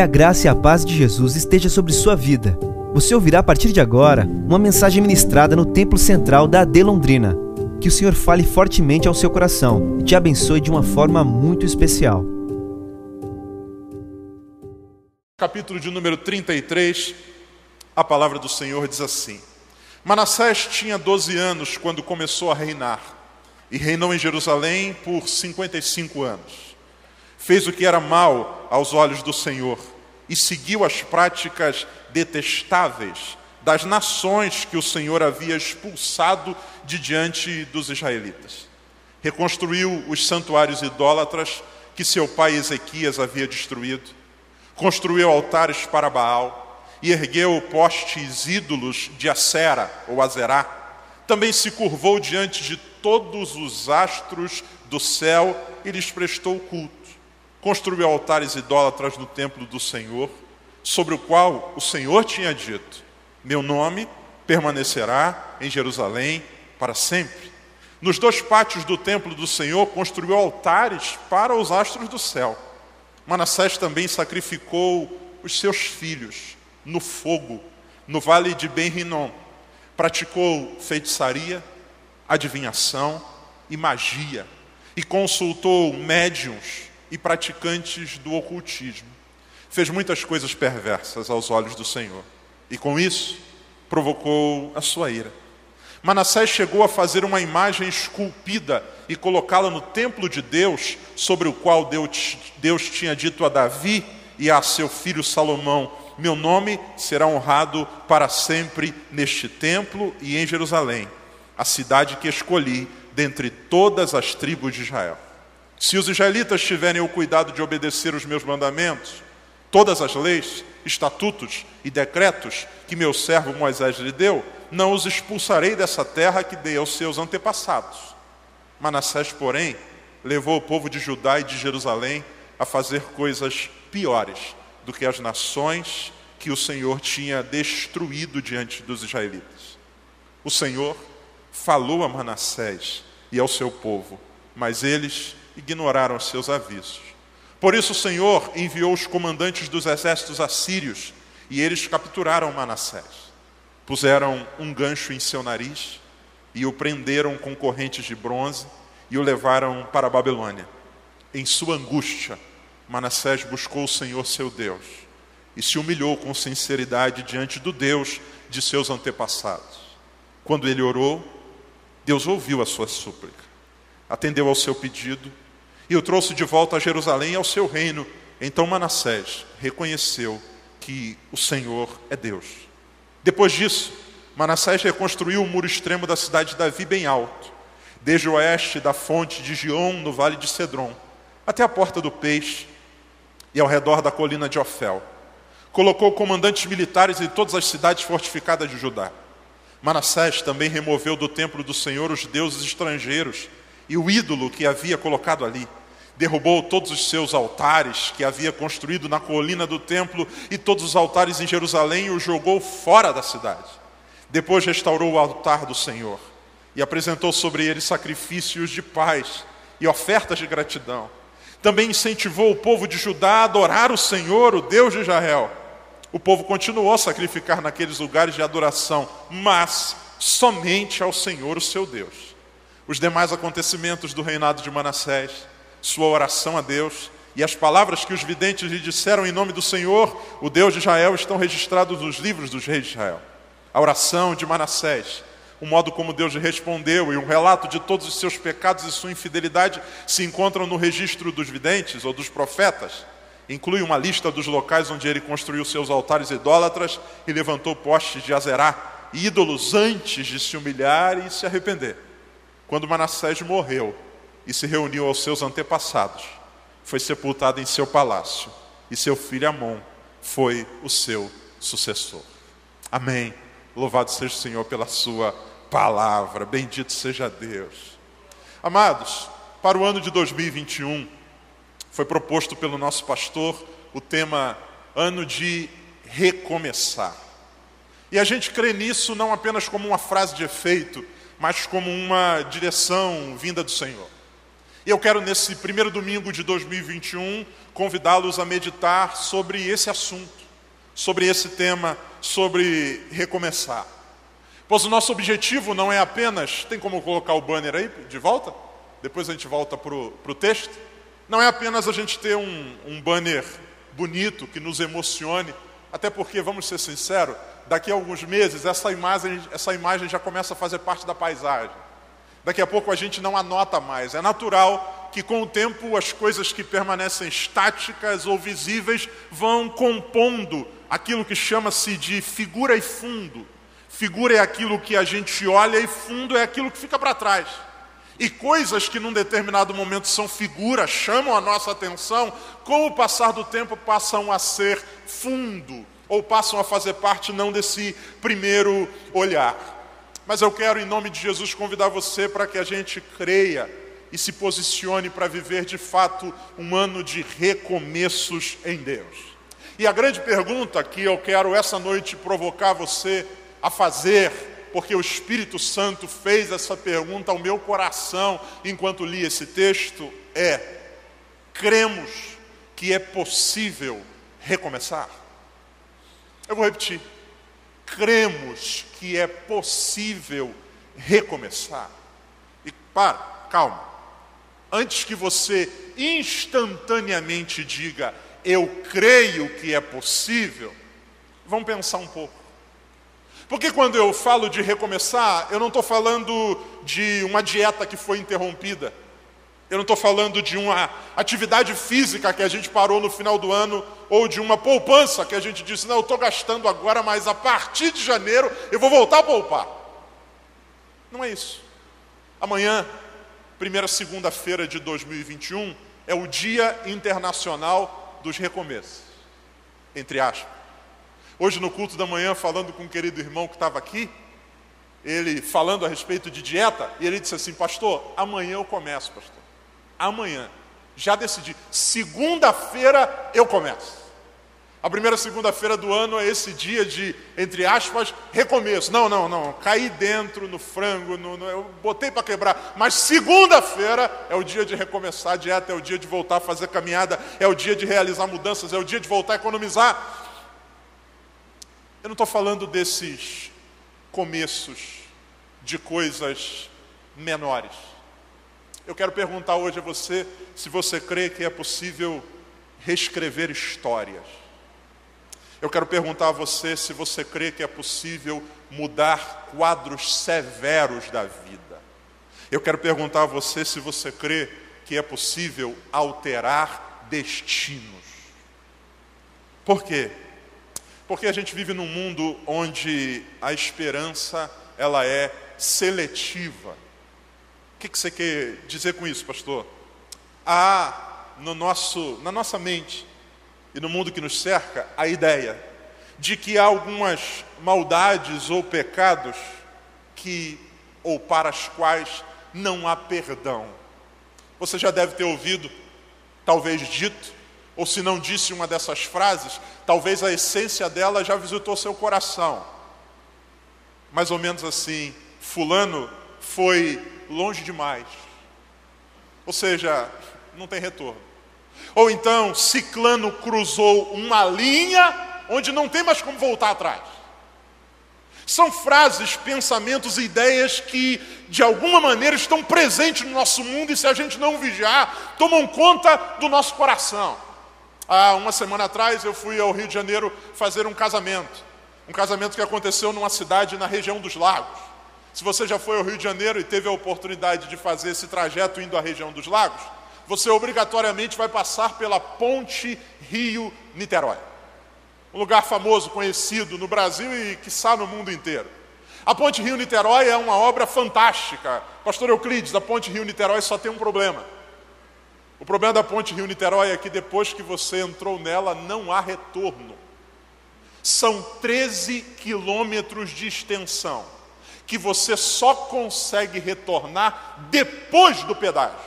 Que a graça e a paz de Jesus esteja sobre sua vida. Você ouvirá a partir de agora uma mensagem ministrada no Templo Central da AD Londrina. Que o Senhor fale fortemente ao seu coração e te abençoe de uma forma muito especial. Capítulo de número 33, a palavra do Senhor diz assim: Manassés tinha 12 anos quando começou a reinar, e reinou em Jerusalém por 55 anos fez o que era mal aos olhos do Senhor e seguiu as práticas detestáveis das nações que o Senhor havia expulsado de diante dos israelitas. Reconstruiu os santuários idólatras que seu pai Ezequias havia destruído, construiu altares para Baal e ergueu postes ídolos de Acera ou Azerá. Também se curvou diante de todos os astros do céu e lhes prestou culto construiu altares idólatras no templo do Senhor, sobre o qual o Senhor tinha dito: Meu nome permanecerá em Jerusalém para sempre. Nos dois pátios do templo do Senhor construiu altares para os astros do céu. Manassés também sacrificou os seus filhos no fogo, no vale de Ben-Rinom. Praticou feitiçaria, adivinhação e magia, e consultou médiums e praticantes do ocultismo. Fez muitas coisas perversas aos olhos do Senhor e com isso provocou a sua ira. Manassés chegou a fazer uma imagem esculpida e colocá-la no templo de Deus, sobre o qual Deus, Deus tinha dito a Davi e a seu filho Salomão: Meu nome será honrado para sempre neste templo e em Jerusalém, a cidade que escolhi dentre todas as tribos de Israel. Se os israelitas tiverem o cuidado de obedecer os meus mandamentos, todas as leis, estatutos e decretos que meu servo Moisés lhe deu, não os expulsarei dessa terra que dei aos seus antepassados. Manassés, porém, levou o povo de Judá e de Jerusalém a fazer coisas piores do que as nações que o Senhor tinha destruído diante dos israelitas. O Senhor falou a Manassés e ao seu povo, mas eles ignoraram seus avisos. Por isso o Senhor enviou os comandantes dos exércitos assírios e eles capturaram Manassés. Puseram um gancho em seu nariz e o prenderam com correntes de bronze e o levaram para a Babilônia. Em sua angústia, Manassés buscou o Senhor seu Deus e se humilhou com sinceridade diante do Deus de seus antepassados. Quando ele orou, Deus ouviu a sua súplica, atendeu ao seu pedido e o trouxe de volta a Jerusalém ao seu reino. Então Manassés reconheceu que o Senhor é Deus. Depois disso, Manassés reconstruiu o muro extremo da cidade de Davi bem alto, desde o oeste da fonte de Gion, no vale de Cedron, até a porta do peixe e ao redor da colina de Ofel. Colocou comandantes militares em todas as cidades fortificadas de Judá. Manassés também removeu do templo do Senhor os deuses estrangeiros e o ídolo que havia colocado ali derrubou todos os seus altares que havia construído na colina do templo e todos os altares em Jerusalém e os jogou fora da cidade. Depois restaurou o altar do Senhor e apresentou sobre ele sacrifícios de paz e ofertas de gratidão. Também incentivou o povo de Judá a adorar o Senhor, o Deus de Israel. O povo continuou a sacrificar naqueles lugares de adoração, mas somente ao Senhor, o seu Deus. Os demais acontecimentos do reinado de Manassés sua oração a Deus e as palavras que os videntes lhe disseram em nome do Senhor, o Deus de Israel, estão registrados nos livros dos reis de Israel. A oração de Manassés, o modo como Deus lhe respondeu e um relato de todos os seus pecados e sua infidelidade se encontram no registro dos videntes ou dos profetas. Inclui uma lista dos locais onde ele construiu seus altares idólatras e levantou postes de Azerá, ídolos antes de se humilhar e se arrepender. Quando Manassés morreu, e se reuniu aos seus antepassados. Foi sepultado em seu palácio e seu filho Amon foi o seu sucessor. Amém. Louvado seja o Senhor pela sua palavra. Bendito seja Deus. Amados, para o ano de 2021 foi proposto pelo nosso pastor o tema ano de recomeçar. E a gente crê nisso não apenas como uma frase de efeito, mas como uma direção vinda do Senhor. E eu quero, nesse primeiro domingo de 2021, convidá-los a meditar sobre esse assunto, sobre esse tema, sobre recomeçar. Pois o nosso objetivo não é apenas. Tem como colocar o banner aí de volta? Depois a gente volta para o texto. Não é apenas a gente ter um, um banner bonito que nos emocione, até porque, vamos ser sinceros, daqui a alguns meses essa imagem, essa imagem já começa a fazer parte da paisagem. Daqui a pouco a gente não anota mais. É natural que com o tempo as coisas que permanecem estáticas ou visíveis vão compondo aquilo que chama-se de figura e fundo. Figura é aquilo que a gente olha e fundo é aquilo que fica para trás. E coisas que num determinado momento são figuras, chamam a nossa atenção, com o passar do tempo passam a ser fundo, ou passam a fazer parte não desse primeiro olhar. Mas eu quero, em nome de Jesus, convidar você para que a gente creia e se posicione para viver de fato um ano de recomeços em Deus. E a grande pergunta que eu quero essa noite provocar você a fazer porque o Espírito Santo fez essa pergunta ao meu coração enquanto li esse texto, é: cremos que é possível recomeçar? Eu vou repetir. Cremos que é possível recomeçar. E para, calma. Antes que você instantaneamente diga, eu creio que é possível, vamos pensar um pouco. Porque quando eu falo de recomeçar, eu não estou falando de uma dieta que foi interrompida. Eu não estou falando de uma atividade física que a gente parou no final do ano, ou de uma poupança que a gente disse, não, eu estou gastando agora, mas a partir de janeiro eu vou voltar a poupar. Não é isso. Amanhã, primeira segunda-feira de 2021, é o Dia Internacional dos Recomeços. Entre aspas. Hoje, no culto da manhã, falando com um querido irmão que estava aqui, ele falando a respeito de dieta, e ele disse assim: Pastor, amanhã eu começo, pastor. Amanhã. Já decidi. Segunda-feira eu começo. A primeira segunda-feira do ano é esse dia de, entre aspas, recomeço. Não, não, não. Caí dentro no frango, no, no, eu botei para quebrar. Mas segunda-feira é o dia de recomeçar a dieta, é o dia de voltar a fazer caminhada, é o dia de realizar mudanças, é o dia de voltar a economizar. Eu não estou falando desses começos de coisas menores. Eu quero perguntar hoje a você se você crê que é possível reescrever histórias. Eu quero perguntar a você se você crê que é possível mudar quadros severos da vida. Eu quero perguntar a você se você crê que é possível alterar destinos. Por quê? Porque a gente vive num mundo onde a esperança ela é seletiva. Que, que você quer dizer com isso, pastor? Há no nosso, na nossa mente e no mundo que nos cerca a ideia de que há algumas maldades ou pecados que ou para as quais não há perdão. Você já deve ter ouvido, talvez dito, ou se não disse uma dessas frases, talvez a essência dela já visitou seu coração. Mais ou menos assim, Fulano foi longe demais. Ou seja, não tem retorno. Ou então, Ciclano cruzou uma linha onde não tem mais como voltar atrás. São frases, pensamentos e ideias que, de alguma maneira, estão presentes no nosso mundo e, se a gente não vigiar, tomam conta do nosso coração. Há uma semana atrás eu fui ao Rio de Janeiro fazer um casamento. Um casamento que aconteceu numa cidade na região dos lagos. Se você já foi ao Rio de Janeiro e teve a oportunidade de fazer esse trajeto indo à região dos lagos, você obrigatoriamente vai passar pela Ponte Rio-Niterói. Um lugar famoso, conhecido no Brasil e, quiçá, no mundo inteiro. A Ponte Rio-Niterói é uma obra fantástica. Pastor Euclides, a Ponte Rio-Niterói só tem um problema o problema da ponte Rio-Niterói é que depois que você entrou nela, não há retorno. São 13 quilômetros de extensão, que você só consegue retornar depois do pedágio.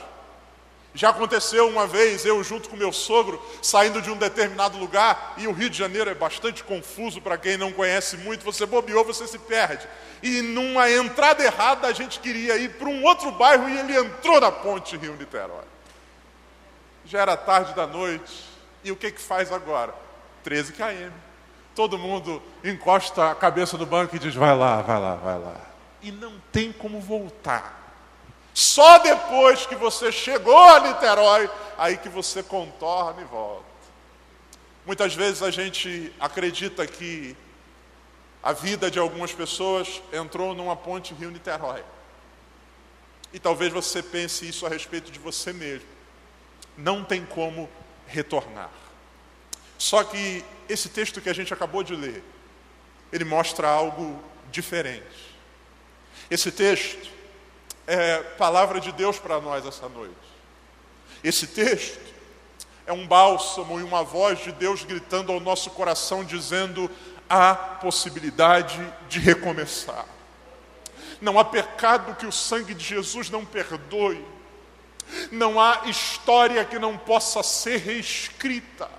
Já aconteceu uma vez, eu junto com meu sogro, saindo de um determinado lugar, e o Rio de Janeiro é bastante confuso para quem não conhece muito, você bobeou, você se perde. E numa entrada errada, a gente queria ir para um outro bairro e ele entrou na ponte Rio-Niterói. Já era tarde da noite, e o que que faz agora? 13 km. Todo mundo encosta a cabeça no banco e diz: vai lá, vai lá, vai lá. E não tem como voltar. Só depois que você chegou a Niterói, aí que você contorna e volta. Muitas vezes a gente acredita que a vida de algumas pessoas entrou numa ponte Rio-Niterói. E talvez você pense isso a respeito de você mesmo. Não tem como retornar. Só que esse texto que a gente acabou de ler, ele mostra algo diferente. Esse texto é palavra de Deus para nós essa noite. Esse texto é um bálsamo e uma voz de Deus gritando ao nosso coração, dizendo: há possibilidade de recomeçar. Não há pecado que o sangue de Jesus não perdoe. Não há história que não possa ser reescrita.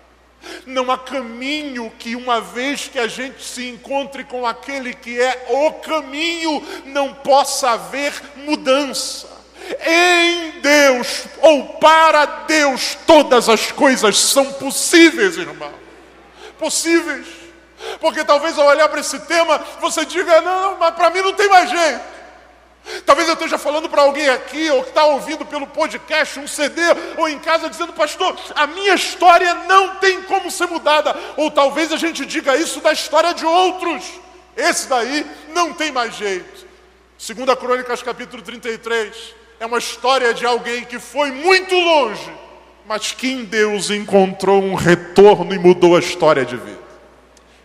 Não há caminho que, uma vez que a gente se encontre com aquele que é o caminho, não possa haver mudança. Em Deus ou para Deus, todas as coisas são possíveis, irmão. Possíveis. Porque talvez ao olhar para esse tema, você diga: não, mas para mim não tem mais jeito. Talvez eu esteja falando para alguém aqui, ou que está ouvindo pelo podcast, um CD, ou em casa, dizendo, pastor, a minha história não tem como ser mudada. Ou talvez a gente diga isso da história de outros. Esse daí não tem mais jeito. Segunda Crônicas, capítulo 33, é uma história de alguém que foi muito longe, mas que em Deus encontrou um retorno e mudou a história de vida.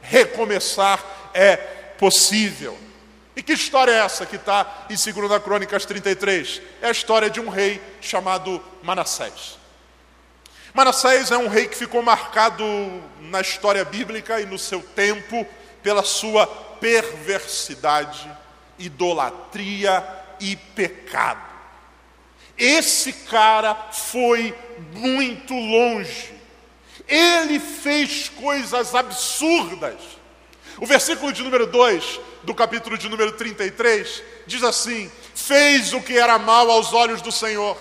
Recomeçar é possível. E que história é essa que está em 2 Crônicas 33? É a história de um rei chamado Manassés. Manassés é um rei que ficou marcado na história bíblica e no seu tempo pela sua perversidade, idolatria e pecado. Esse cara foi muito longe. Ele fez coisas absurdas. O versículo de número 2 do capítulo de número 33, diz assim: Fez o que era mal aos olhos do Senhor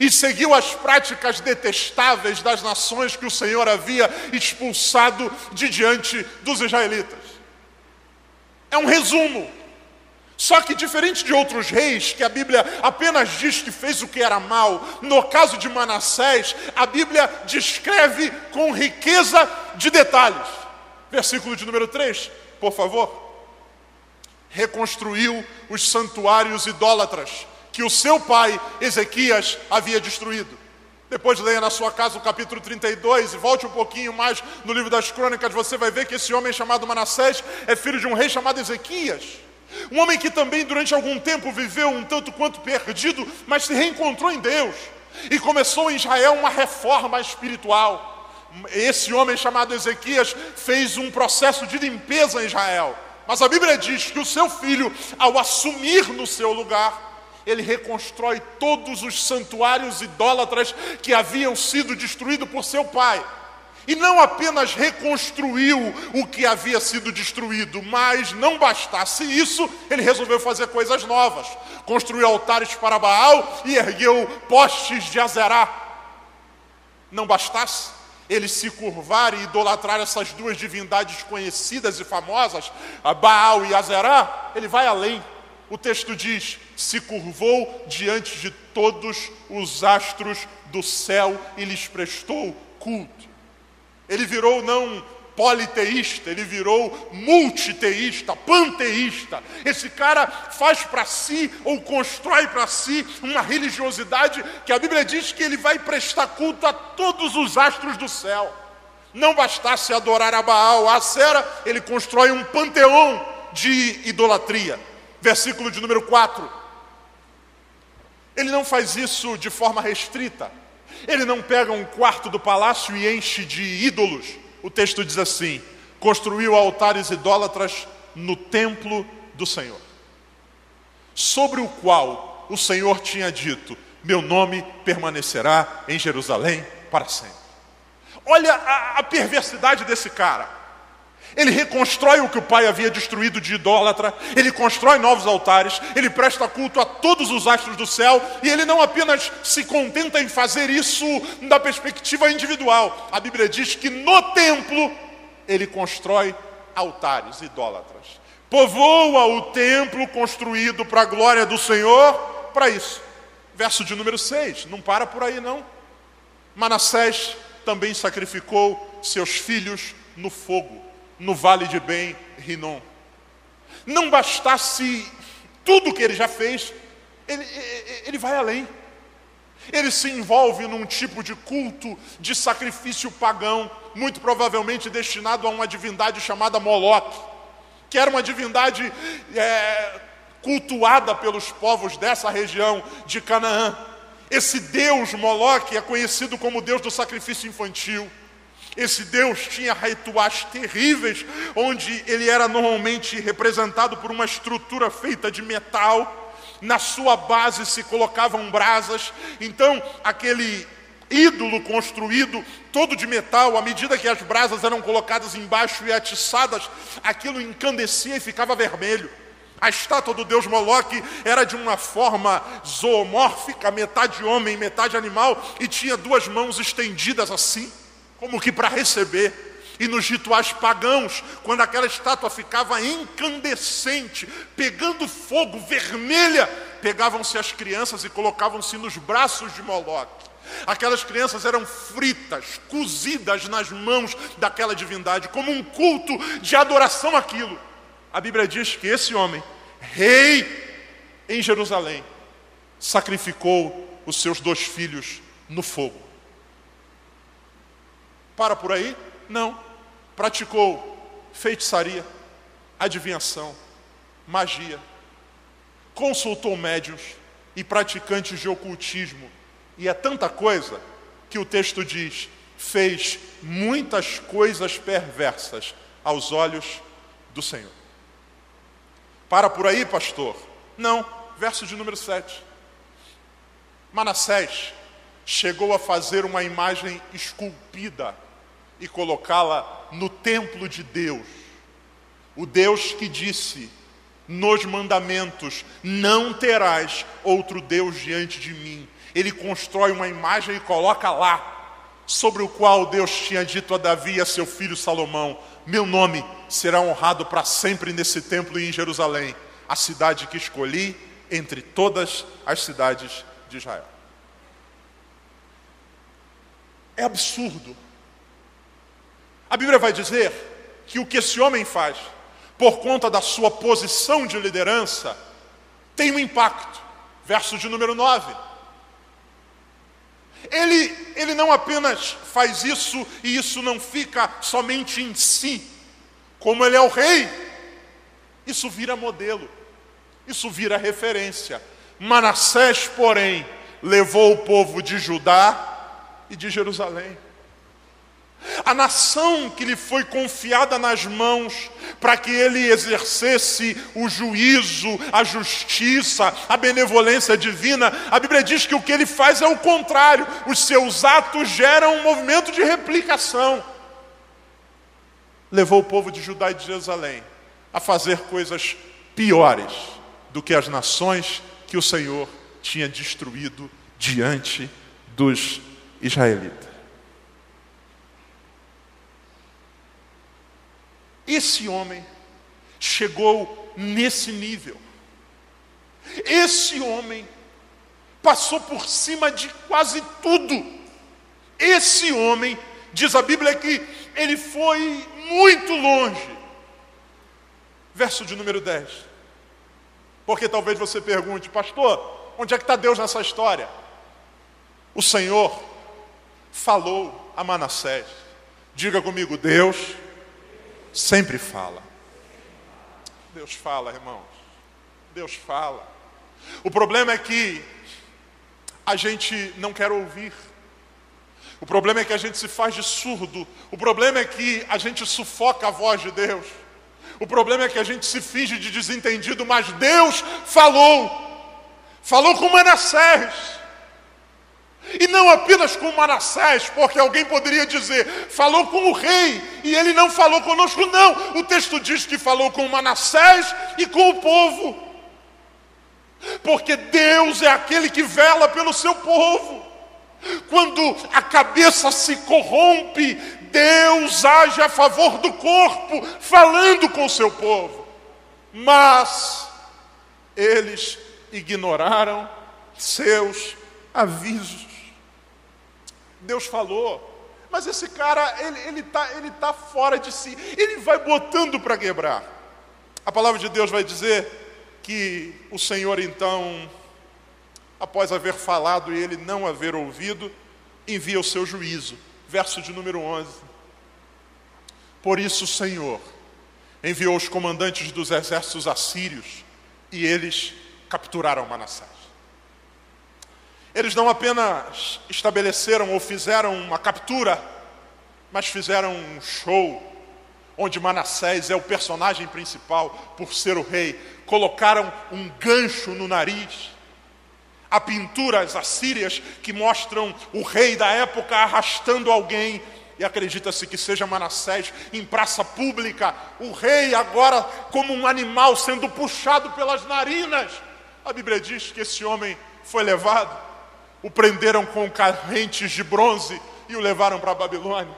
e seguiu as práticas detestáveis das nações que o Senhor havia expulsado de diante dos israelitas. É um resumo. Só que diferente de outros reis, que a Bíblia apenas diz que fez o que era mal, no caso de Manassés, a Bíblia descreve com riqueza de detalhes. Versículo de número 3, por favor reconstruiu os santuários idólatras que o seu pai Ezequias havia destruído. Depois leia na sua casa o capítulo 32 e volte um pouquinho mais no livro das crônicas, você vai ver que esse homem chamado Manassés é filho de um rei chamado Ezequias. Um homem que também durante algum tempo viveu um tanto quanto perdido, mas se reencontrou em Deus e começou em Israel uma reforma espiritual. Esse homem chamado Ezequias fez um processo de limpeza em Israel. Mas a Bíblia diz que o seu filho, ao assumir no seu lugar, ele reconstrói todos os santuários idólatras que haviam sido destruídos por seu pai. E não apenas reconstruiu o que havia sido destruído, mas não bastasse isso, ele resolveu fazer coisas novas. Construiu altares para Baal e ergueu postes de Azerá. Não bastasse, ele se curvar e idolatrar essas duas divindades conhecidas e famosas, Baal e Azerá, ele vai além. O texto diz: se curvou diante de todos os astros do céu e lhes prestou culto. Ele virou não politeísta, ele virou multiteísta, panteísta. Esse cara faz para si ou constrói para si uma religiosidade que a Bíblia diz que ele vai prestar culto a todos os astros do céu. Não bastasse adorar a Baal, a Sera, ele constrói um panteão de idolatria. Versículo de número 4. Ele não faz isso de forma restrita. Ele não pega um quarto do palácio e enche de ídolos o texto diz assim: construiu altares idólatras no templo do Senhor, sobre o qual o Senhor tinha dito: meu nome permanecerá em Jerusalém para sempre. Olha a, a perversidade desse cara. Ele reconstrói o que o pai havia destruído de idólatra, ele constrói novos altares, ele presta culto a todos os astros do céu, e ele não apenas se contenta em fazer isso da perspectiva individual. A Bíblia diz que no templo ele constrói altares idólatras. Povoa o templo construído para a glória do Senhor para isso. Verso de número 6, não para por aí não. Manassés também sacrificou seus filhos no fogo no vale de Ben Rinom. Não bastasse tudo que ele já fez, ele, ele vai além. Ele se envolve num tipo de culto de sacrifício pagão, muito provavelmente destinado a uma divindade chamada Moloque, que era uma divindade é, cultuada pelos povos dessa região de Canaã. Esse deus Moloque é conhecido como deus do sacrifício infantil. Esse Deus tinha rituais terríveis, onde ele era normalmente representado por uma estrutura feita de metal, na sua base se colocavam brasas, então aquele ídolo construído todo de metal, à medida que as brasas eram colocadas embaixo e atiçadas, aquilo encandecia e ficava vermelho. A estátua do deus Moloque era de uma forma zoomórfica, metade homem, metade animal, e tinha duas mãos estendidas assim como que para receber. E nos rituais pagãos, quando aquela estátua ficava incandescente, pegando fogo, vermelha, pegavam-se as crianças e colocavam-se nos braços de Moloque. Aquelas crianças eram fritas, cozidas nas mãos daquela divindade, como um culto de adoração àquilo. A Bíblia diz que esse homem, rei em Jerusalém, sacrificou os seus dois filhos no fogo. Para por aí? Não. Praticou feitiçaria, adivinhação, magia, consultou médios e praticantes de ocultismo. E é tanta coisa que o texto diz: fez muitas coisas perversas aos olhos do Senhor. Para por aí, pastor? Não. Verso de número 7. Manassés chegou a fazer uma imagem esculpida e colocá-la no templo de Deus. O Deus que disse nos mandamentos: Não terás outro Deus diante de mim. Ele constrói uma imagem e coloca lá, sobre o qual Deus tinha dito a Davi e a seu filho Salomão: Meu nome será honrado para sempre nesse templo e em Jerusalém, a cidade que escolhi entre todas as cidades de Israel. É absurdo a Bíblia vai dizer que o que esse homem faz, por conta da sua posição de liderança, tem um impacto. Verso de número 9. Ele, ele não apenas faz isso e isso não fica somente em si, como ele é o rei, isso vira modelo, isso vira referência. Manassés, porém, levou o povo de Judá e de Jerusalém. A nação que lhe foi confiada nas mãos para que ele exercesse o juízo, a justiça, a benevolência divina, a Bíblia diz que o que ele faz é o contrário, os seus atos geram um movimento de replicação. Levou o povo de Judá e de Jerusalém a fazer coisas piores do que as nações que o Senhor tinha destruído diante dos israelitas. Esse homem chegou nesse nível. Esse homem passou por cima de quase tudo. Esse homem, diz a Bíblia que ele foi muito longe. Verso de número 10. Porque talvez você pergunte, pastor, onde é que está Deus nessa história? O Senhor falou a Manassés. Diga comigo, Deus sempre fala. Deus fala, irmãos. Deus fala. O problema é que a gente não quer ouvir. O problema é que a gente se faz de surdo. O problema é que a gente sufoca a voz de Deus. O problema é que a gente se finge de desentendido, mas Deus falou. Falou com Manassés. E não apenas com Manassés, porque alguém poderia dizer, falou com o rei e ele não falou conosco. Não, o texto diz que falou com Manassés e com o povo. Porque Deus é aquele que vela pelo seu povo. Quando a cabeça se corrompe, Deus age a favor do corpo, falando com o seu povo. Mas eles ignoraram seus avisos. Deus falou, mas esse cara, ele está ele tá fora de si, ele vai botando para quebrar. A palavra de Deus vai dizer que o Senhor então, após haver falado e ele não haver ouvido, envia o seu juízo. Verso de número 11. Por isso o Senhor enviou os comandantes dos exércitos assírios e eles capturaram Manassés. Eles não apenas estabeleceram ou fizeram uma captura, mas fizeram um show onde Manassés é o personagem principal por ser o rei. Colocaram um gancho no nariz. Há pinturas assírias que mostram o rei da época arrastando alguém e acredita-se que seja Manassés em praça pública, o rei agora como um animal sendo puxado pelas narinas. A Bíblia diz que esse homem foi levado, o prenderam com correntes de bronze e o levaram para a Babilônia.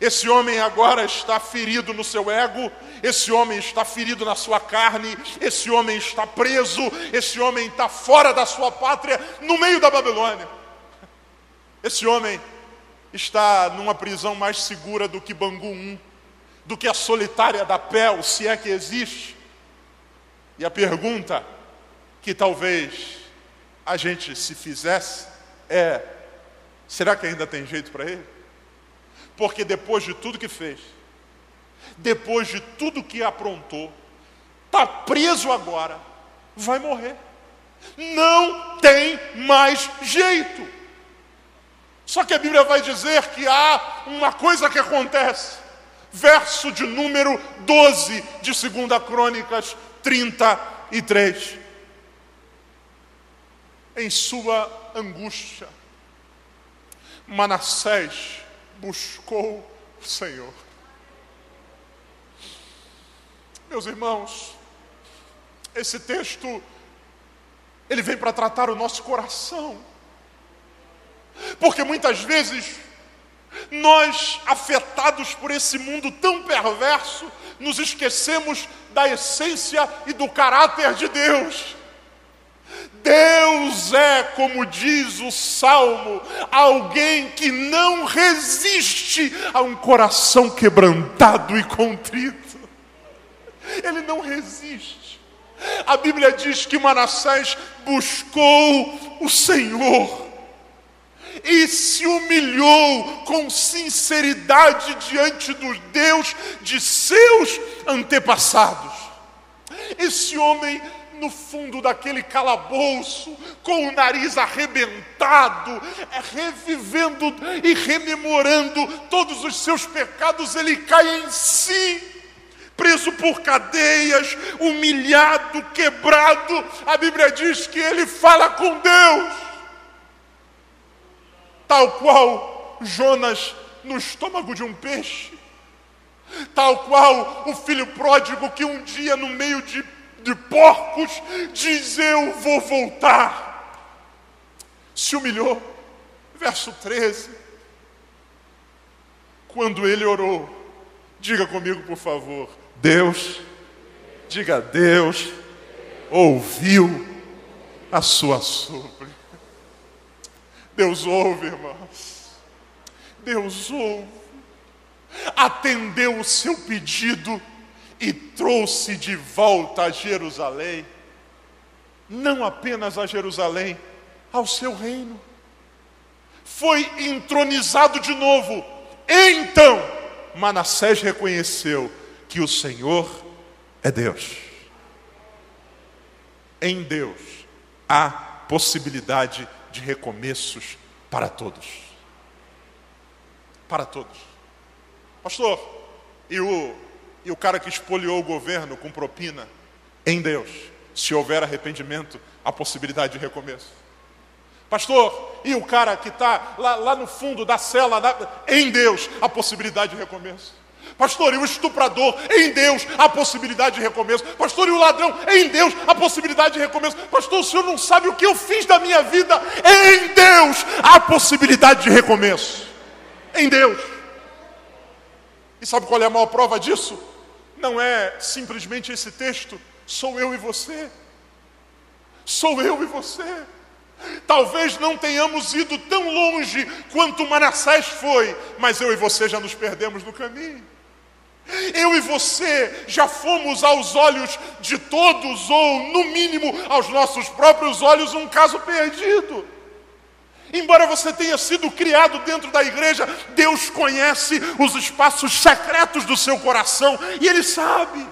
Esse homem agora está ferido no seu ego, esse homem está ferido na sua carne, esse homem está preso, esse homem está fora da sua pátria, no meio da Babilônia. Esse homem está numa prisão mais segura do que Bangu 1, do que a solitária da Pel, se é que existe. E a pergunta que talvez a gente se fizesse é: será que ainda tem jeito para ele? Porque depois de tudo que fez, depois de tudo que aprontou, está preso agora, vai morrer. Não tem mais jeito. Só que a Bíblia vai dizer que há uma coisa que acontece. Verso de número 12 de 2 Crônicas 33. Em sua angústia, Manassés buscou o Senhor. Meus irmãos, esse texto ele vem para tratar o nosso coração. Porque muitas vezes nós, afetados por esse mundo tão perverso, nos esquecemos da essência e do caráter de Deus. Deus é, como diz o salmo, alguém que não resiste a um coração quebrantado e contrito. Ele não resiste. A Bíblia diz que Manassés buscou o Senhor e se humilhou com sinceridade diante do Deus de seus antepassados. Esse homem, no fundo daquele calabouço, com o nariz arrebentado, é, revivendo e rememorando todos os seus pecados, ele cai em si preso por cadeias, humilhado, quebrado. A Bíblia diz que ele fala com Deus tal qual Jonas no estômago de um peixe, tal qual o filho pródigo que um dia, no meio de, de porcos, diz: Eu vou voltar. Se humilhou. Verso 13. Quando ele orou, diga comigo, por favor, Deus, diga Deus, ouviu a sua súplica. Deus ouve, irmãos. Deus ouve. Atendeu o seu pedido e trouxe de volta a Jerusalém. Não apenas a Jerusalém, ao seu reino. Foi entronizado de novo. Então, Manassés reconheceu que o Senhor é Deus. Em Deus há possibilidade de recomeços para todos. Para todos. Pastor, e o, e o cara que espoliou o governo com propina? Em Deus, se houver arrependimento, há possibilidade de recomeço. Pastor, e o cara que está lá, lá, no fundo da cela, da... em Deus, a possibilidade de recomeço. Pastor, e o estuprador, em Deus, a possibilidade de recomeço. Pastor, e o ladrão, em Deus, a possibilidade de recomeço. Pastor, o senhor não sabe o que eu fiz da minha vida, em Deus, a possibilidade de recomeço. Em Deus. E sabe qual é a maior prova disso? Não é simplesmente esse texto, sou eu e você. Sou eu e você. Talvez não tenhamos ido tão longe quanto Manassés foi, mas eu e você já nos perdemos no caminho. Eu e você já fomos aos olhos de todos, ou no mínimo aos nossos próprios olhos, um caso perdido. Embora você tenha sido criado dentro da igreja, Deus conhece os espaços secretos do seu coração e Ele sabe.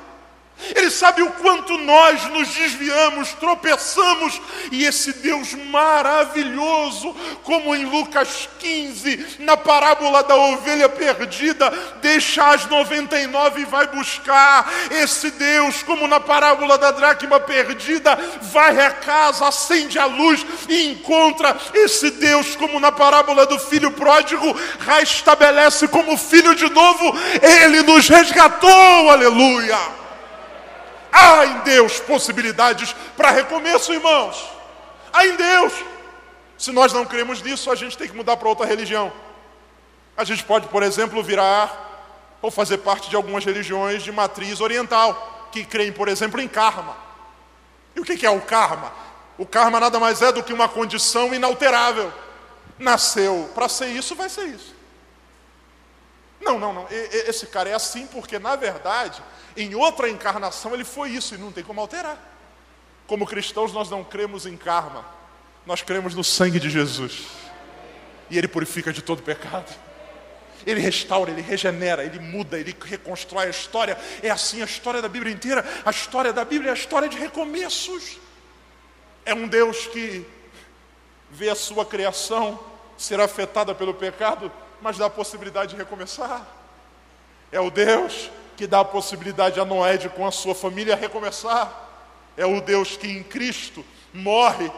Ele sabe o quanto nós nos desviamos, tropeçamos, e esse Deus maravilhoso, como em Lucas 15, na parábola da ovelha perdida, deixa as 99 e vai buscar. Esse Deus, como na parábola da dracma perdida, vai à casa, acende a luz e encontra. Esse Deus, como na parábola do filho pródigo, restabelece como filho de novo. Ele nos resgatou, aleluia. Há em Deus possibilidades para recomeço, irmãos. Há em Deus. Se nós não cremos nisso, a gente tem que mudar para outra religião. A gente pode, por exemplo, virar ou fazer parte de algumas religiões de matriz oriental, que creem, por exemplo, em karma. E o que é o karma? O karma nada mais é do que uma condição inalterável. Nasceu para ser isso, vai ser isso. Não, não, não. Esse cara é assim porque, na verdade, em outra encarnação ele foi isso e não tem como alterar. Como cristãos, nós não cremos em karma, nós cremos no sangue de Jesus. E ele purifica de todo pecado. Ele restaura, ele regenera, ele muda, ele reconstrói a história. É assim a história da Bíblia inteira. A história da Bíblia é a história de recomeços. É um Deus que vê a sua criação ser afetada pelo pecado, mas dá a possibilidade de recomeçar. É o Deus que dá a possibilidade a Noé de com a sua família recomeçar. É o Deus que em Cristo morre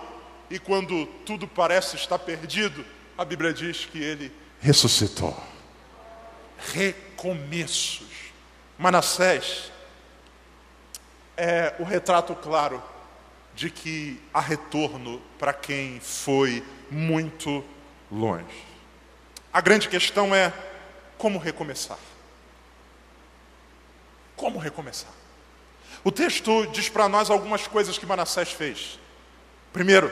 e quando tudo parece estar perdido, a Bíblia diz que ele ressuscitou. Recomeços. Manassés é o retrato claro de que há retorno para quem foi muito longe. A grande questão é como recomeçar. Como recomeçar? O texto diz para nós algumas coisas que Manassés fez. Primeiro,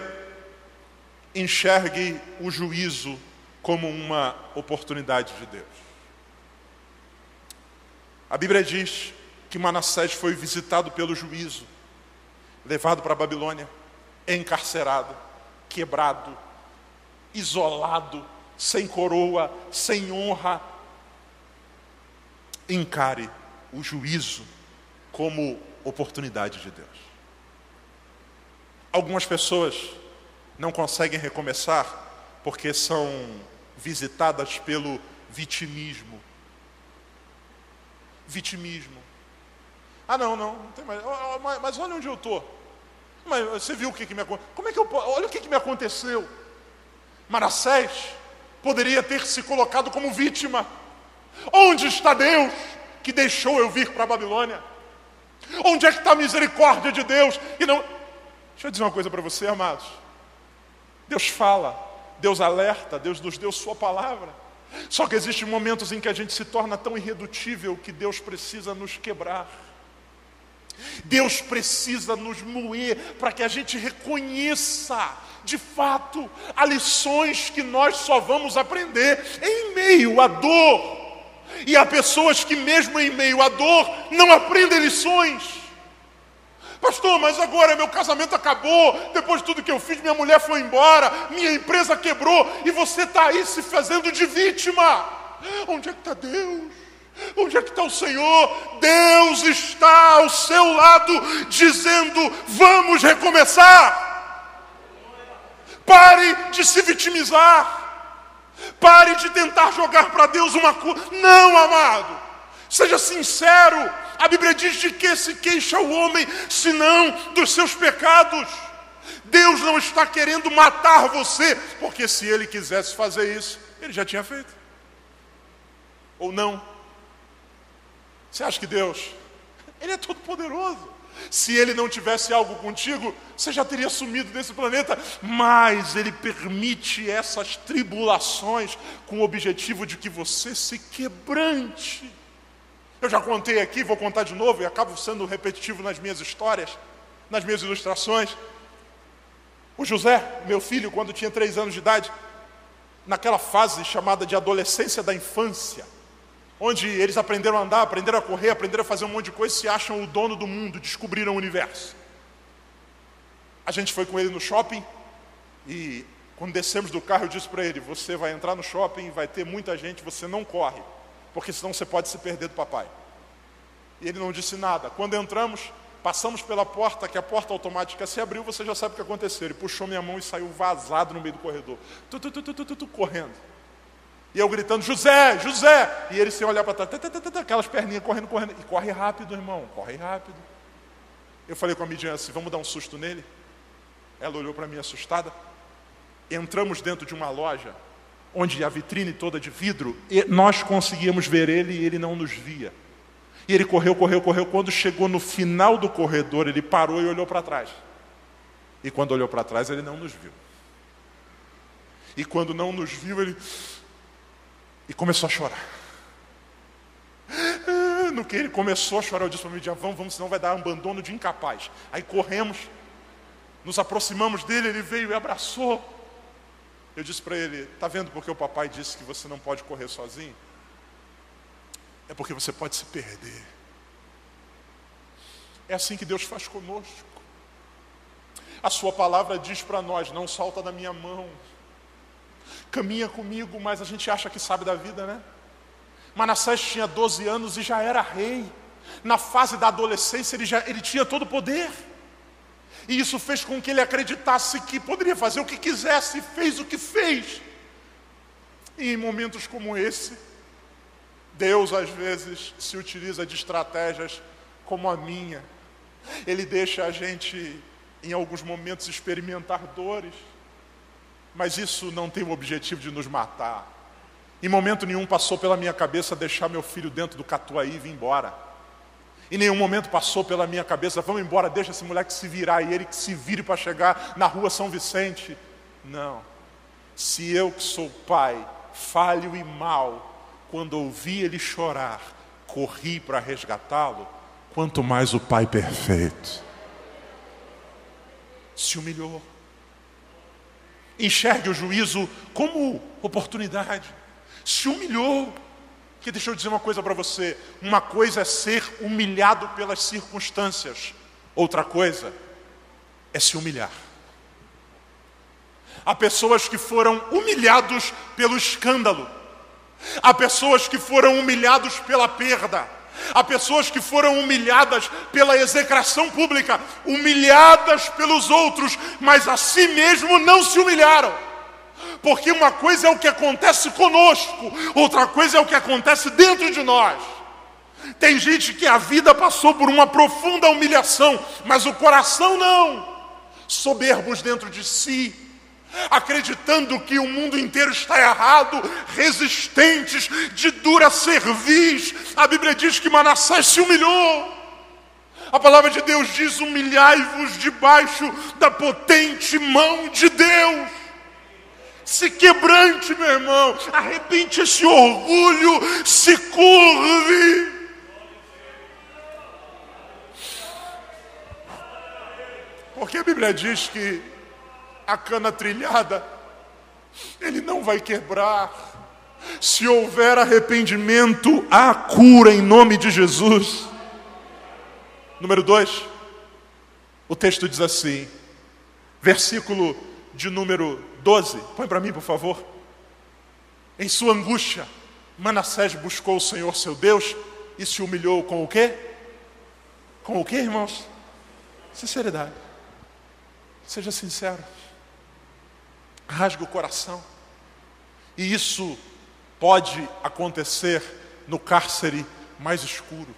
enxergue o juízo como uma oportunidade de Deus. A Bíblia diz que Manassés foi visitado pelo juízo, levado para a Babilônia, encarcerado, quebrado, isolado, sem coroa, sem honra. Encare o juízo como oportunidade de Deus. Algumas pessoas não conseguem recomeçar porque são visitadas pelo vitimismo. Vitimismo. Ah, não, não, não tem mais. Mas, olha onde eu estou. Mas você viu o que, que me aconteceu? Como é que eu Olha o que, que me aconteceu. Manassés poderia ter se colocado como vítima. Onde está Deus? Que deixou eu vir para a Babilônia? Onde é que está a misericórdia de Deus? E não. Deixa eu dizer uma coisa para você, amados. Deus fala, Deus alerta, Deus nos deu Sua palavra. Só que existem momentos em que a gente se torna tão irredutível que Deus precisa nos quebrar. Deus precisa nos moer para que a gente reconheça, de fato, as lições que nós só vamos aprender em meio à dor, e há pessoas que, mesmo em meio à dor, não aprendem lições. Pastor, mas agora meu casamento acabou, depois de tudo que eu fiz, minha mulher foi embora, minha empresa quebrou, e você está aí se fazendo de vítima. Onde é que está Deus? Onde é que está o Senhor? Deus está ao seu lado, dizendo: vamos recomeçar. Pare de se vitimizar. Pare de tentar jogar para Deus uma coisa. Não, amado. Seja sincero. A Bíblia diz de que se queixa o homem, senão dos seus pecados. Deus não está querendo matar você, porque se ele quisesse fazer isso, ele já tinha feito. Ou não? Você acha que Deus, ele é todo poderoso. Se ele não tivesse algo contigo, você já teria sumido desse planeta. Mas ele permite essas tribulações com o objetivo de que você se quebrante. Eu já contei aqui, vou contar de novo e acabo sendo repetitivo nas minhas histórias, nas minhas ilustrações. O José, meu filho, quando tinha três anos de idade, naquela fase chamada de adolescência da infância, onde eles aprenderam a andar, aprenderam a correr, aprenderam a fazer um monte de coisa, se acham o dono do mundo, descobriram o universo. A gente foi com ele no shopping e quando descemos do carro eu disse para ele: Você vai entrar no shopping, vai ter muita gente, você não corre, porque senão você pode se perder do papai. E ele não disse nada. Quando entramos, passamos pela porta, que a porta automática se abriu, você já sabe o que aconteceu. Ele puxou minha mão e saiu vazado no meio do corredor, tu, tu, tu, correndo. E eu gritando, José, José! E ele sem olhar para trás, aquelas perninhas correndo, correndo. E corre rápido, irmão, corre rápido. Eu falei com a Midian assim, vamos dar um susto nele? Ela olhou para mim assustada. Entramos dentro de uma loja, onde a vitrine toda de vidro, e nós conseguíamos ver ele e ele não nos via. E ele correu, correu, correu. Quando chegou no final do corredor, ele parou e olhou para trás. E quando olhou para trás, ele não nos viu. E quando não nos viu, ele e começou a chorar. Ah, no que ele começou a chorar, eu disse para mim, vamos, vamos, senão vai dar um abandono de incapaz. Aí corremos, nos aproximamos dele, ele veio e abraçou. Eu disse para ele, está vendo porque o papai disse que você não pode correr sozinho? É porque você pode se perder. É assim que Deus faz conosco. A sua palavra diz para nós, não solta da minha mão caminha comigo, mas a gente acha que sabe da vida, né? Manassés tinha 12 anos e já era rei. Na fase da adolescência ele, já, ele tinha todo o poder. E isso fez com que ele acreditasse que poderia fazer o que quisesse e fez o que fez. E em momentos como esse, Deus às vezes se utiliza de estratégias como a minha. Ele deixa a gente, em alguns momentos, experimentar dores mas isso não tem o objetivo de nos matar. Em momento nenhum passou pela minha cabeça deixar meu filho dentro do catuaí e vir embora. Em nenhum momento passou pela minha cabeça, vamos embora, deixa esse moleque se virar e ele que se vire para chegar na rua São Vicente. Não. Se eu que sou pai, falho e mal, quando ouvi ele chorar, corri para resgatá-lo, quanto mais o pai perfeito. Se humilhou enxergue o juízo como oportunidade. Se humilhou. Que deixa eu dizer uma coisa para você: uma coisa é ser humilhado pelas circunstâncias, outra coisa é se humilhar. Há pessoas que foram humilhados pelo escândalo, há pessoas que foram humilhados pela perda, Há pessoas que foram humilhadas pela execração pública, humilhadas pelos outros, mas a si mesmo não se humilharam. Porque uma coisa é o que acontece conosco, outra coisa é o que acontece dentro de nós. Tem gente que a vida passou por uma profunda humilhação, mas o coração não. Soberbos dentro de si, acreditando que o mundo inteiro está errado, resistentes, de dura cerviz. A Bíblia diz que Manassés se humilhou. A palavra de Deus diz: humilhai-vos debaixo da potente mão de Deus. Se quebrante, meu irmão, arrebente esse orgulho, se curve. Porque a Bíblia diz que a cana trilhada, ele não vai quebrar. Se houver arrependimento, há cura em nome de Jesus. Número dois, o texto diz assim, versículo de número 12, põe para mim, por favor. Em sua angústia, Manassés buscou o Senhor seu Deus e se humilhou com o quê? Com o quê, irmãos? Sinceridade. Seja sincero rasga o coração. E isso pode acontecer no cárcere mais escuro.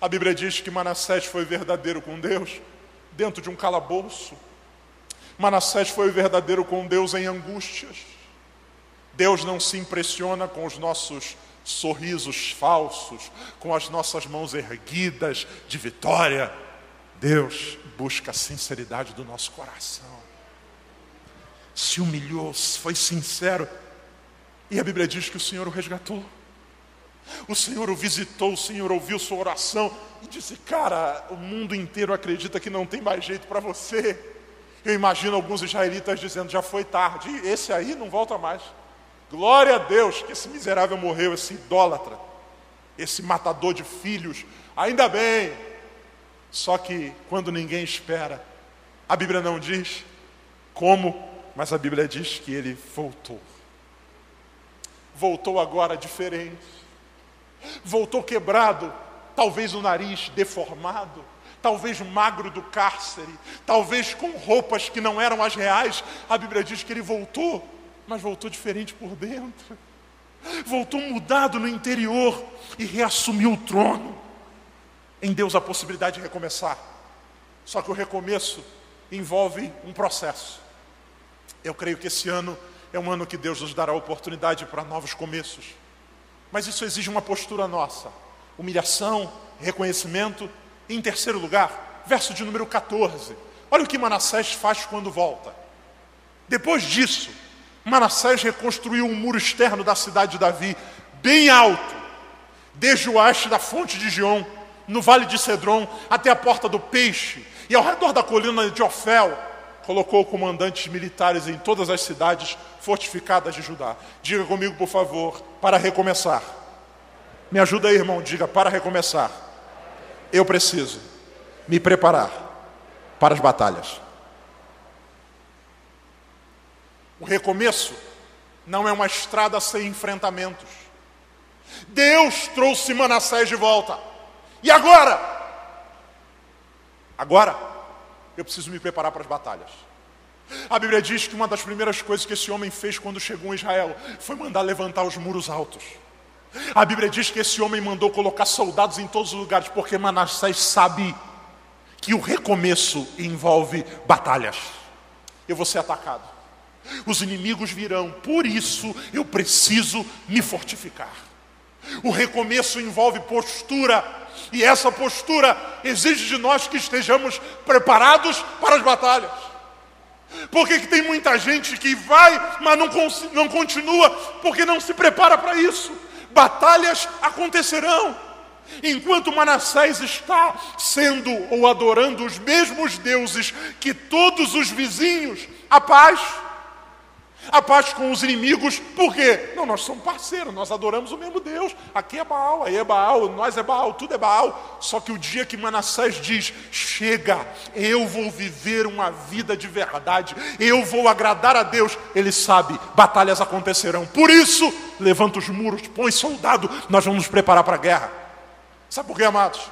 A Bíblia diz que Manassés foi verdadeiro com Deus, dentro de um calabouço. Manassés foi verdadeiro com Deus em angústias. Deus não se impressiona com os nossos sorrisos falsos, com as nossas mãos erguidas de vitória. Deus busca a sinceridade do nosso coração. Se humilhou, foi sincero. E a Bíblia diz que o Senhor o resgatou. O Senhor o visitou, o Senhor ouviu sua oração e disse: Cara, o mundo inteiro acredita que não tem mais jeito para você. Eu imagino alguns israelitas dizendo: Já foi tarde, esse aí não volta mais. Glória a Deus que esse miserável morreu, esse idólatra, esse matador de filhos. Ainda bem. Só que quando ninguém espera, a Bíblia não diz como, mas a Bíblia diz que ele voltou. Voltou agora diferente. Voltou quebrado, talvez o nariz deformado, talvez magro do cárcere, talvez com roupas que não eram as reais. A Bíblia diz que ele voltou mas voltou diferente por dentro. Voltou mudado no interior e reassumiu o trono. Em Deus a possibilidade de recomeçar. Só que o recomeço envolve um processo. Eu creio que esse ano é um ano que Deus nos dará oportunidade para novos começos. Mas isso exige uma postura nossa: humilhação, reconhecimento. E em terceiro lugar, verso de número 14. Olha o que Manassés faz quando volta. Depois disso, Manassés reconstruiu um muro externo da cidade de Davi, bem alto, desde o oeste da fonte de Gion, no vale de Cedron, até a porta do peixe, e ao redor da colina de Ofel, colocou comandantes militares em todas as cidades fortificadas de Judá. Diga comigo, por favor, para recomeçar. Me ajuda aí, irmão, diga para recomeçar. Eu preciso me preparar para as batalhas. O recomeço não é uma estrada sem enfrentamentos. Deus trouxe Manassés de volta. E agora? Agora, eu preciso me preparar para as batalhas. A Bíblia diz que uma das primeiras coisas que esse homem fez quando chegou em Israel foi mandar levantar os muros altos. A Bíblia diz que esse homem mandou colocar soldados em todos os lugares, porque Manassés sabe que o recomeço envolve batalhas. Eu vou ser atacado. Os inimigos virão, por isso eu preciso me fortificar. O recomeço envolve postura, e essa postura exige de nós que estejamos preparados para as batalhas. Porque que tem muita gente que vai, mas não, não continua, porque não se prepara para isso. Batalhas acontecerão. Enquanto Manassés está sendo ou adorando os mesmos deuses que todos os vizinhos, a paz a paz com os inimigos, por quê? Não, nós somos parceiros, nós adoramos o mesmo Deus. Aqui é Baal, aí é Baal, nós é Baal, tudo é Baal. Só que o dia que Manassés diz: chega, eu vou viver uma vida de verdade, eu vou agradar a Deus, ele sabe, batalhas acontecerão. Por isso, levanta os muros, põe soldado, nós vamos nos preparar para a guerra. Sabe por quê, amados?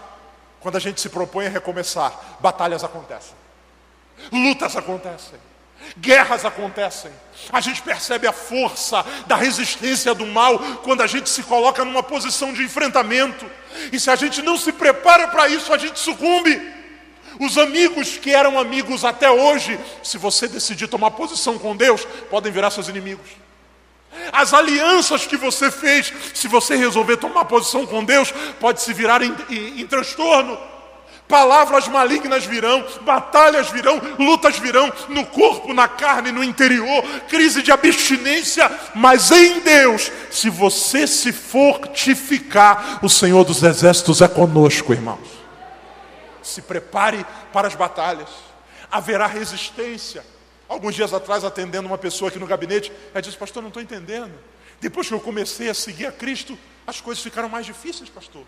Quando a gente se propõe a recomeçar, batalhas acontecem, lutas acontecem. Guerras acontecem. A gente percebe a força da resistência do mal quando a gente se coloca numa posição de enfrentamento. E se a gente não se prepara para isso, a gente sucumbe. Os amigos que eram amigos até hoje, se você decidir tomar posição com Deus, podem virar seus inimigos. As alianças que você fez, se você resolver tomar posição com Deus, pode se virar em, em, em transtorno. Palavras malignas virão, batalhas virão, lutas virão no corpo, na carne, no interior, crise de abstinência, mas em Deus, se você se fortificar, o Senhor dos Exércitos é conosco, irmãos. Se prepare para as batalhas, haverá resistência. Alguns dias atrás, atendendo uma pessoa aqui no gabinete, ela disse: Pastor, não estou entendendo. Depois que eu comecei a seguir a Cristo, as coisas ficaram mais difíceis, pastor.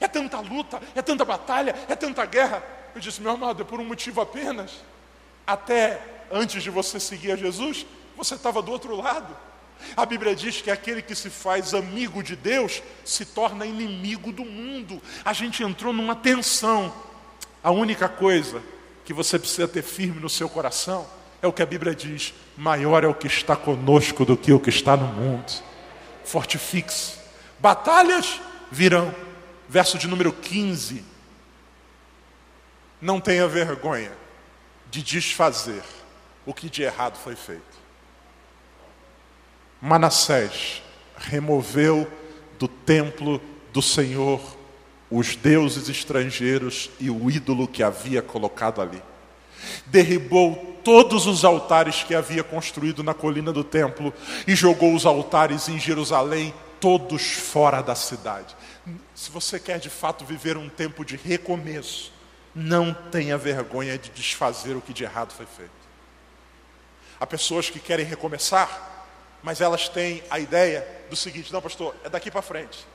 É tanta luta, é tanta batalha, é tanta guerra. Eu disse, meu amado, é por um motivo apenas. Até antes de você seguir a Jesus, você estava do outro lado. A Bíblia diz que aquele que se faz amigo de Deus se torna inimigo do mundo. A gente entrou numa tensão. A única coisa que você precisa ter firme no seu coração é o que a Bíblia diz: maior é o que está conosco do que o que está no mundo. Fortifique-se. Batalhas virão verso de número 15. Não tenha vergonha de desfazer o que de errado foi feito. Manassés removeu do templo do Senhor os deuses estrangeiros e o ídolo que havia colocado ali. Derribou todos os altares que havia construído na colina do templo e jogou os altares em Jerusalém, todos fora da cidade. Se você quer de fato viver um tempo de recomeço, não tenha vergonha de desfazer o que de errado foi feito. Há pessoas que querem recomeçar, mas elas têm a ideia do seguinte: não, pastor, é daqui para frente.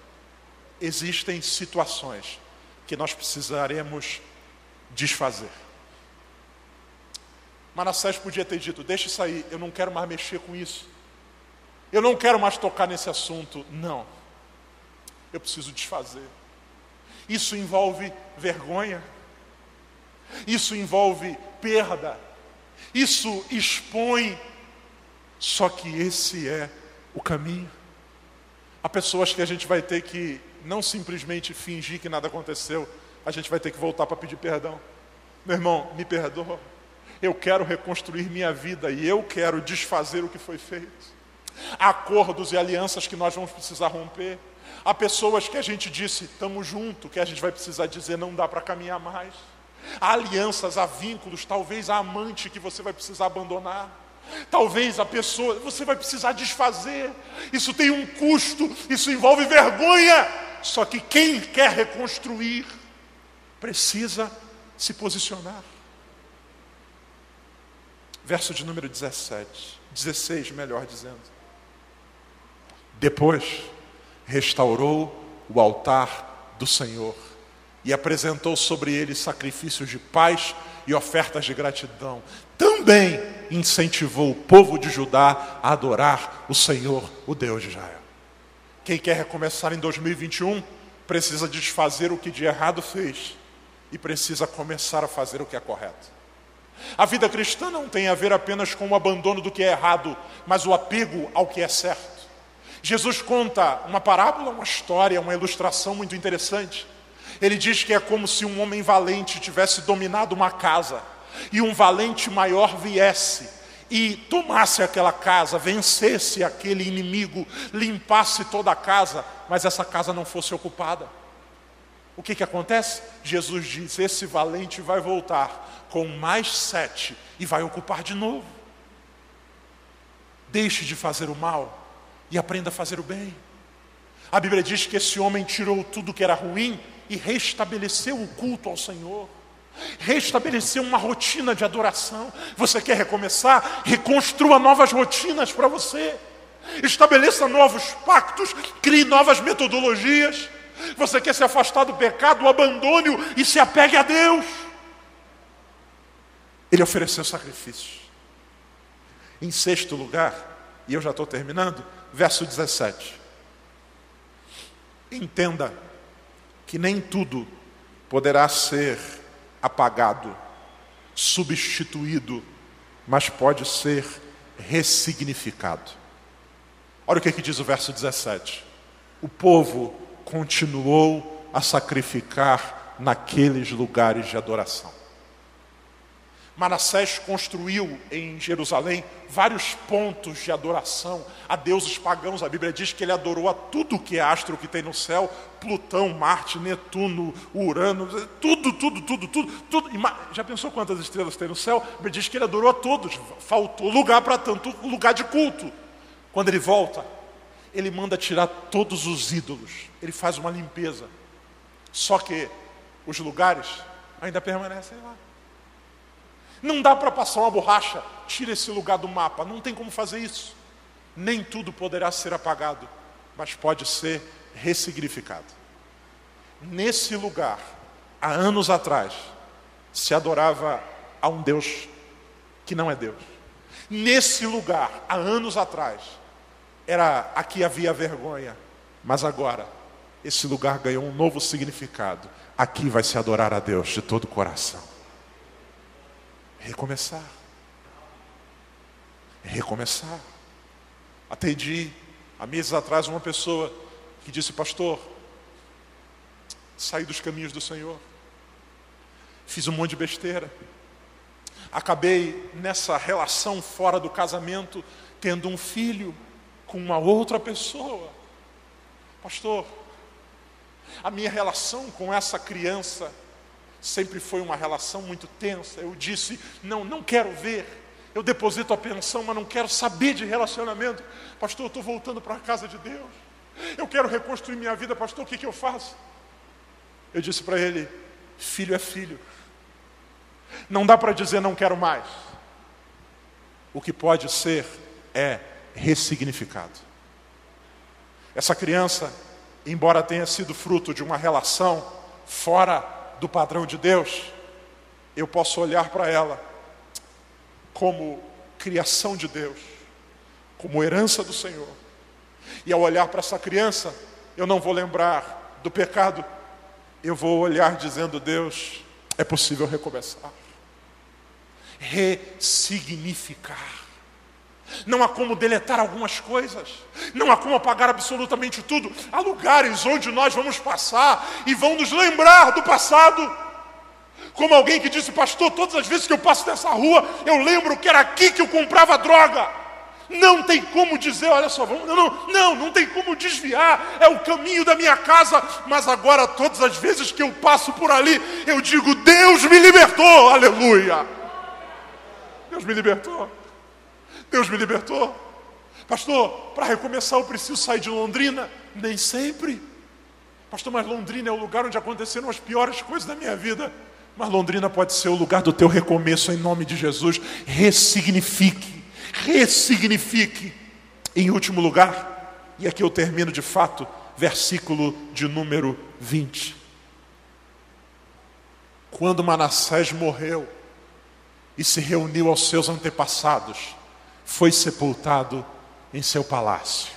Existem situações que nós precisaremos desfazer. Manassés podia ter dito: isso aí, eu não quero mais mexer com isso. Eu não quero mais tocar nesse assunto. Não. Eu preciso desfazer. Isso envolve vergonha. Isso envolve perda. Isso expõe. Só que esse é o caminho. Há pessoas que a gente vai ter que não simplesmente fingir que nada aconteceu, a gente vai ter que voltar para pedir perdão. Meu irmão, me perdoa. Eu quero reconstruir minha vida e eu quero desfazer o que foi feito. Acordos e alianças que nós vamos precisar romper. Há pessoas que a gente disse, estamos junto, que a gente vai precisar dizer, não dá para caminhar mais. Há alianças, há vínculos, talvez a amante que você vai precisar abandonar. Talvez a pessoa, você vai precisar desfazer. Isso tem um custo, isso envolve vergonha. Só que quem quer reconstruir precisa se posicionar. Verso de número 17, 16, melhor dizendo. Depois restaurou o altar do Senhor e apresentou sobre ele sacrifícios de paz e ofertas de gratidão. Também incentivou o povo de Judá a adorar o Senhor, o Deus de Israel. Quem quer recomeçar em 2021 precisa desfazer o que de errado fez e precisa começar a fazer o que é correto. A vida cristã não tem a ver apenas com o abandono do que é errado, mas o apego ao que é certo. Jesus conta uma parábola, uma história, uma ilustração muito interessante. Ele diz que é como se um homem valente tivesse dominado uma casa e um valente maior viesse e tomasse aquela casa, vencesse aquele inimigo, limpasse toda a casa, mas essa casa não fosse ocupada. O que, que acontece? Jesus diz: esse valente vai voltar com mais sete e vai ocupar de novo. Deixe de fazer o mal e aprenda a fazer o bem. A Bíblia diz que esse homem tirou tudo que era ruim e restabeleceu o culto ao Senhor. Restabeleceu uma rotina de adoração. Você quer recomeçar? Reconstrua novas rotinas para você. Estabeleça novos pactos, crie novas metodologias. Você quer se afastar do pecado, abandone-o e se apegue a Deus. Ele ofereceu sacrifício. Em sexto lugar, e eu já estou terminando, verso 17. Entenda que nem tudo poderá ser apagado, substituído, mas pode ser ressignificado. Olha o que, que diz o verso 17: O povo continuou a sacrificar naqueles lugares de adoração. Manassés construiu em Jerusalém vários pontos de adoração a deuses pagãos. A Bíblia diz que ele adorou a tudo que é astro que tem no céu: Plutão, Marte, Netuno, Urano, tudo, tudo, tudo, tudo. tudo. Já pensou quantas estrelas tem no céu? A Bíblia diz que ele adorou a todos. Faltou lugar para tanto, lugar de culto. Quando ele volta, ele manda tirar todos os ídolos. Ele faz uma limpeza. Só que os lugares ainda permanecem lá. Não dá para passar uma borracha, tira esse lugar do mapa, não tem como fazer isso. Nem tudo poderá ser apagado, mas pode ser ressignificado. Nesse lugar, há anos atrás, se adorava a um Deus que não é Deus. Nesse lugar, há anos atrás, era aqui havia vergonha, mas agora esse lugar ganhou um novo significado. Aqui vai se adorar a Deus de todo o coração. Recomeçar. Recomeçar. Atendi há meses atrás uma pessoa que disse, pastor, saí dos caminhos do Senhor. Fiz um monte de besteira. Acabei nessa relação fora do casamento tendo um filho com uma outra pessoa. Pastor, a minha relação com essa criança sempre foi uma relação muito tensa. Eu disse: não, não quero ver. Eu deposito a pensão, mas não quero saber de relacionamento. Pastor, eu estou voltando para a casa de Deus. Eu quero reconstruir minha vida, pastor. O que, que eu faço? Eu disse para ele: filho é filho. Não dá para dizer não quero mais. O que pode ser é ressignificado. Essa criança, embora tenha sido fruto de uma relação fora do padrão de Deus, eu posso olhar para ela como criação de Deus, como herança do Senhor. E ao olhar para essa criança, eu não vou lembrar do pecado, eu vou olhar dizendo: Deus, é possível recomeçar, ressignificar. Não há como deletar algumas coisas, não há como apagar absolutamente tudo. Há lugares onde nós vamos passar e vão nos lembrar do passado. Como alguém que disse, pastor, todas as vezes que eu passo nessa rua, eu lembro que era aqui que eu comprava droga. Não tem como dizer, olha só, vamos, não, não, não tem como desviar, é o caminho da minha casa, mas agora todas as vezes que eu passo por ali, eu digo, Deus me libertou, aleluia. Deus me libertou. Deus me libertou. Pastor, para recomeçar eu preciso sair de Londrina? Nem sempre. Pastor, mas Londrina é o lugar onde aconteceram as piores coisas da minha vida. Mas Londrina pode ser o lugar do teu recomeço em nome de Jesus. Ressignifique, ressignifique. Em último lugar, e aqui eu termino de fato, versículo de número 20. Quando Manassés morreu e se reuniu aos seus antepassados, foi sepultado em seu palácio.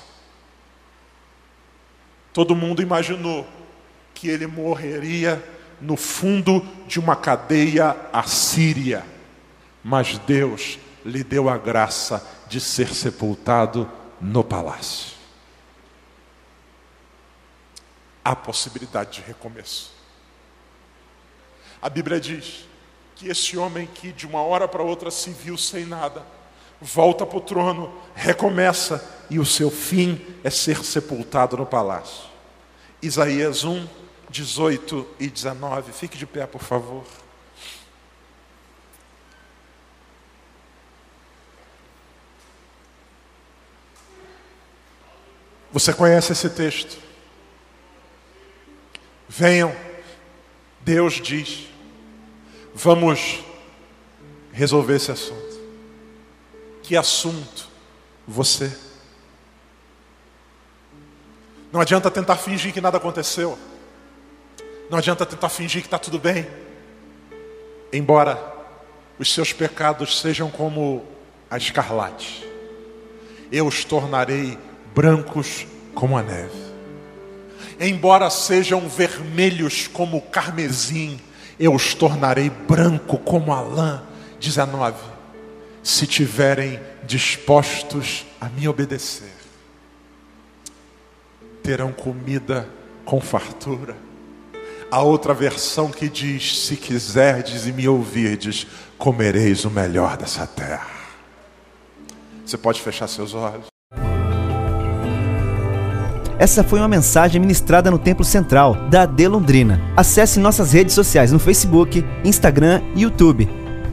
Todo mundo imaginou que ele morreria no fundo de uma cadeia assíria, mas Deus lhe deu a graça de ser sepultado no palácio. Há possibilidade de recomeço. A Bíblia diz que esse homem que de uma hora para outra se viu sem nada, volta para o trono, recomeça, e o seu fim é ser sepultado no palácio. Isaías 1, 18 e 19. Fique de pé, por favor. Você conhece esse texto? Venham, Deus diz, vamos resolver esse assunto. Que assunto? Você. Não adianta tentar fingir que nada aconteceu. Não adianta tentar fingir que está tudo bem. Embora os seus pecados sejam como a escarlate, eu os tornarei brancos como a neve. Embora sejam vermelhos como o carmesim, eu os tornarei branco como a lã. 19 se tiverem dispostos a me obedecer, terão comida com fartura. A outra versão que diz: Se quiserdes e me ouvirdes, comereis o melhor dessa terra. Você pode fechar seus olhos. Essa foi uma mensagem ministrada no Templo Central da AD Londrina. Acesse nossas redes sociais no Facebook, Instagram e YouTube